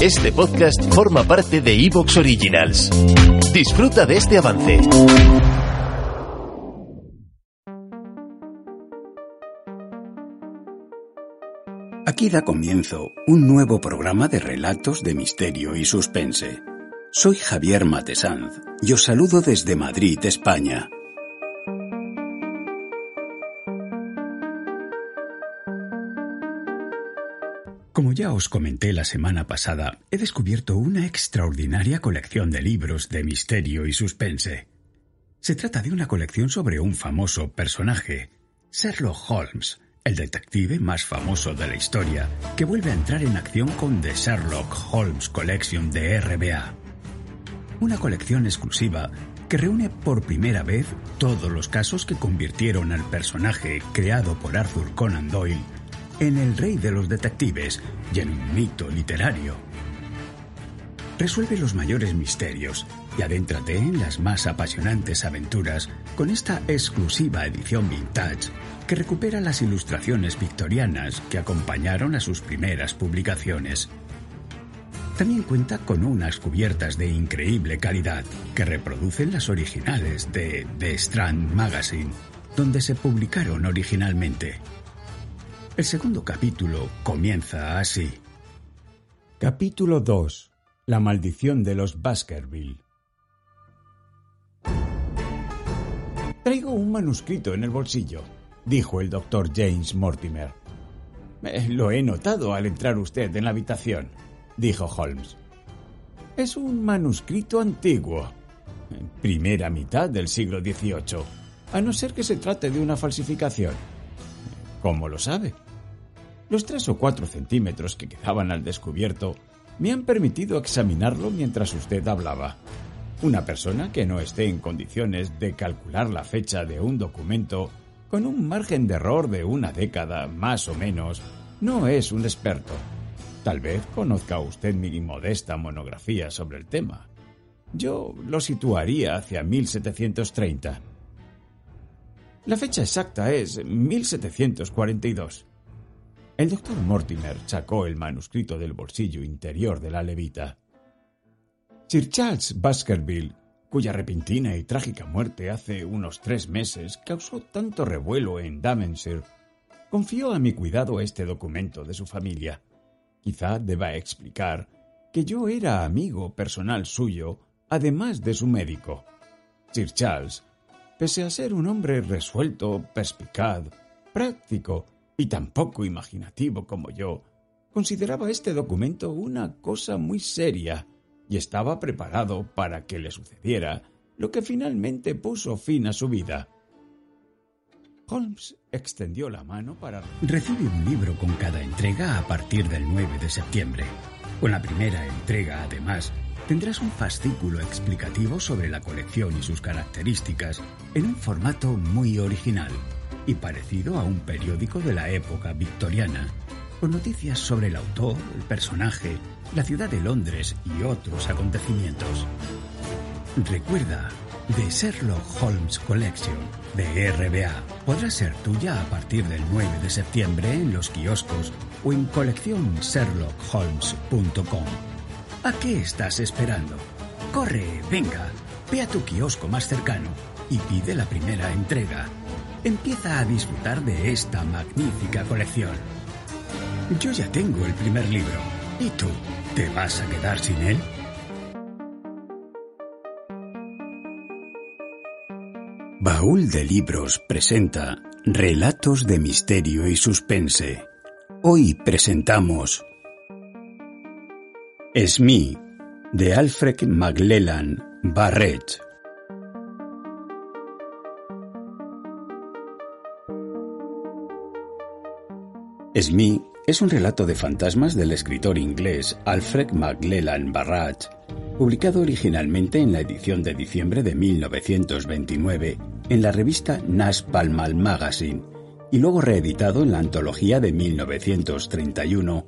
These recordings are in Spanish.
Este podcast forma parte de Evox Originals. Disfruta de este avance. Aquí da comienzo un nuevo programa de relatos de misterio y suspense. Soy Javier Matesanz y os saludo desde Madrid, España. Como ya os comenté la semana pasada, he descubierto una extraordinaria colección de libros de misterio y suspense. Se trata de una colección sobre un famoso personaje, Sherlock Holmes, el detective más famoso de la historia, que vuelve a entrar en acción con The Sherlock Holmes Collection de RBA. Una colección exclusiva que reúne por primera vez todos los casos que convirtieron al personaje creado por Arthur Conan Doyle en el rey de los detectives y en un mito literario. Resuelve los mayores misterios y adéntrate en las más apasionantes aventuras con esta exclusiva edición vintage que recupera las ilustraciones victorianas que acompañaron a sus primeras publicaciones. También cuenta con unas cubiertas de increíble calidad que reproducen las originales de The Strand Magazine, donde se publicaron originalmente. El segundo capítulo comienza así. Capítulo 2. La maldición de los Baskerville. Traigo un manuscrito en el bolsillo, dijo el doctor James Mortimer. Eh, lo he notado al entrar usted en la habitación, dijo Holmes. Es un manuscrito antiguo, primera mitad del siglo XVIII, a no ser que se trate de una falsificación. ¿Cómo lo sabe? Los tres o cuatro centímetros que quedaban al descubierto me han permitido examinarlo mientras usted hablaba. Una persona que no esté en condiciones de calcular la fecha de un documento con un margen de error de una década más o menos no es un experto. Tal vez conozca usted mi modesta monografía sobre el tema. Yo lo situaría hacia 1730. La fecha exacta es 1742. El doctor Mortimer sacó el manuscrito del bolsillo interior de la levita. Sir Charles Baskerville, cuya repentina y trágica muerte hace unos tres meses causó tanto revuelo en Daventshire, confió a mi cuidado este documento de su familia. Quizá deba explicar que yo era amigo personal suyo, además de su médico. Sir Charles, pese a ser un hombre resuelto, perspicaz, práctico y tan poco imaginativo como yo, consideraba este documento una cosa muy seria y estaba preparado para que le sucediera lo que finalmente puso fin a su vida. Holmes extendió la mano para... Recibe un libro con cada entrega a partir del 9 de septiembre. Con la primera entrega, además, tendrás un fascículo explicativo sobre la colección y sus características en un formato muy original y parecido a un periódico de la época victoriana, con noticias sobre el autor, el personaje, la ciudad de Londres y otros acontecimientos. Recuerda, The Sherlock Holmes Collection de RBA podrá ser tuya a partir del 9 de septiembre en los kioscos o en coleccionsherlockholmes.com. ¿A qué estás esperando? Corre, venga, ve a tu kiosco más cercano y pide la primera entrega. Empieza a disfrutar de esta magnífica colección. Yo ya tengo el primer libro. ¿Y tú? ¿Te vas a quedar sin él? Baúl de Libros presenta Relatos de Misterio y Suspense. Hoy presentamos Smee de Alfred Magellan Barrett. Smee es un relato de fantasmas del escritor inglés Alfred Maclellan Barrage, publicado originalmente en la edición de diciembre de 1929 en la revista Nash Palmal Magazine y luego reeditado en la antología de 1931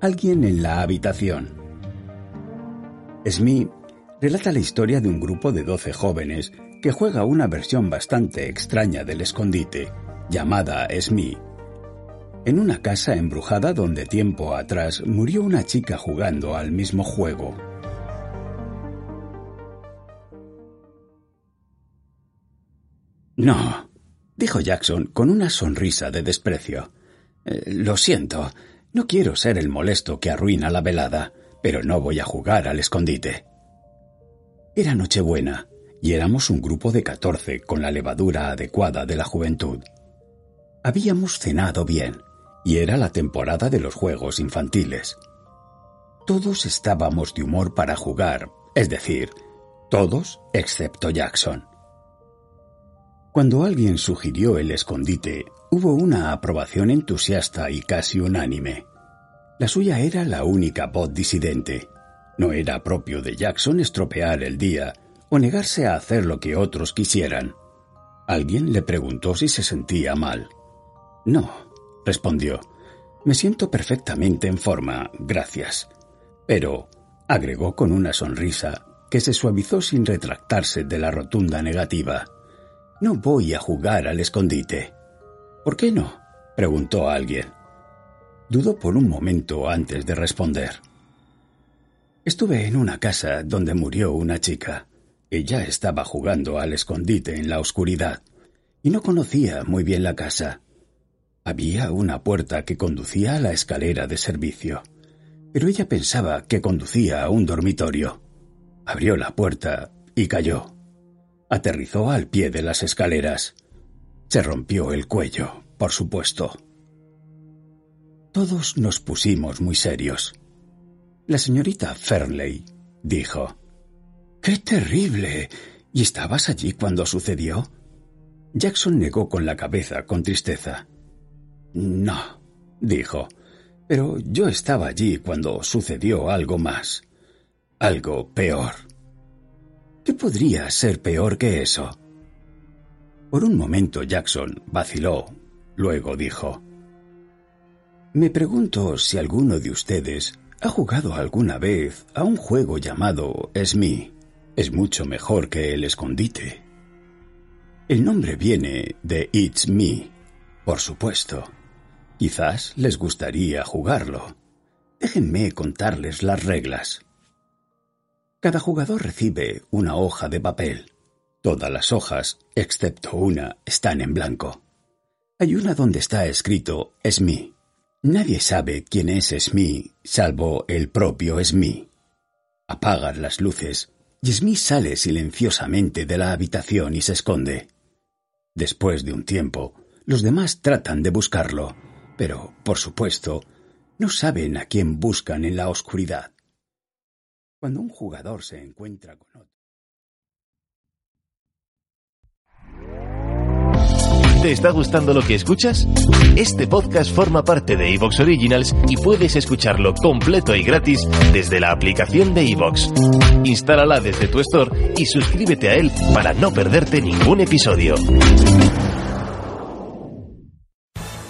Alguien en la habitación. Smee relata la historia de un grupo de 12 jóvenes que juega una versión bastante extraña del escondite, llamada Smee en una casa embrujada donde tiempo atrás murió una chica jugando al mismo juego. No, dijo Jackson con una sonrisa de desprecio. Eh, lo siento, no quiero ser el molesto que arruina la velada, pero no voy a jugar al escondite. Era Nochebuena, y éramos un grupo de catorce con la levadura adecuada de la juventud. Habíamos cenado bien, y era la temporada de los juegos infantiles. Todos estábamos de humor para jugar, es decir, todos excepto Jackson. Cuando alguien sugirió el escondite, hubo una aprobación entusiasta y casi unánime. La suya era la única voz disidente. No era propio de Jackson estropear el día o negarse a hacer lo que otros quisieran. Alguien le preguntó si se sentía mal. No, respondió. Me siento perfectamente en forma, gracias. Pero, agregó con una sonrisa que se suavizó sin retractarse de la rotunda negativa, no voy a jugar al escondite. ¿Por qué no? preguntó alguien. Dudó por un momento antes de responder. Estuve en una casa donde murió una chica. Ella estaba jugando al escondite en la oscuridad y no conocía muy bien la casa. Había una puerta que conducía a la escalera de servicio, pero ella pensaba que conducía a un dormitorio. Abrió la puerta y cayó. Aterrizó al pie de las escaleras. Se rompió el cuello, por supuesto. Todos nos pusimos muy serios. La señorita Fernley dijo, ¡Qué terrible! ¿Y estabas allí cuando sucedió? Jackson negó con la cabeza con tristeza. No, dijo, pero yo estaba allí cuando sucedió algo más, algo peor. ¿Qué podría ser peor que eso? Por un momento Jackson vaciló, luego dijo, Me pregunto si alguno de ustedes ha jugado alguna vez a un juego llamado Smee. Es mucho mejor que el escondite. El nombre viene de It's Me, por supuesto. Quizás les gustaría jugarlo. Déjenme contarles las reglas. Cada jugador recibe una hoja de papel. Todas las hojas, excepto una, están en blanco. Hay una donde está escrito Smee. Nadie sabe quién es Smee, salvo el propio Smee. Apagan las luces y Smee sale silenciosamente de la habitación y se esconde. Después de un tiempo, los demás tratan de buscarlo, pero, por supuesto, no saben a quién buscan en la oscuridad. Cuando un jugador se encuentra con otro. ¿Te está gustando lo que escuchas? Este podcast forma parte de Evox Originals y puedes escucharlo completo y gratis desde la aplicación de Evox. Instálala desde tu store y suscríbete a él para no perderte ningún episodio.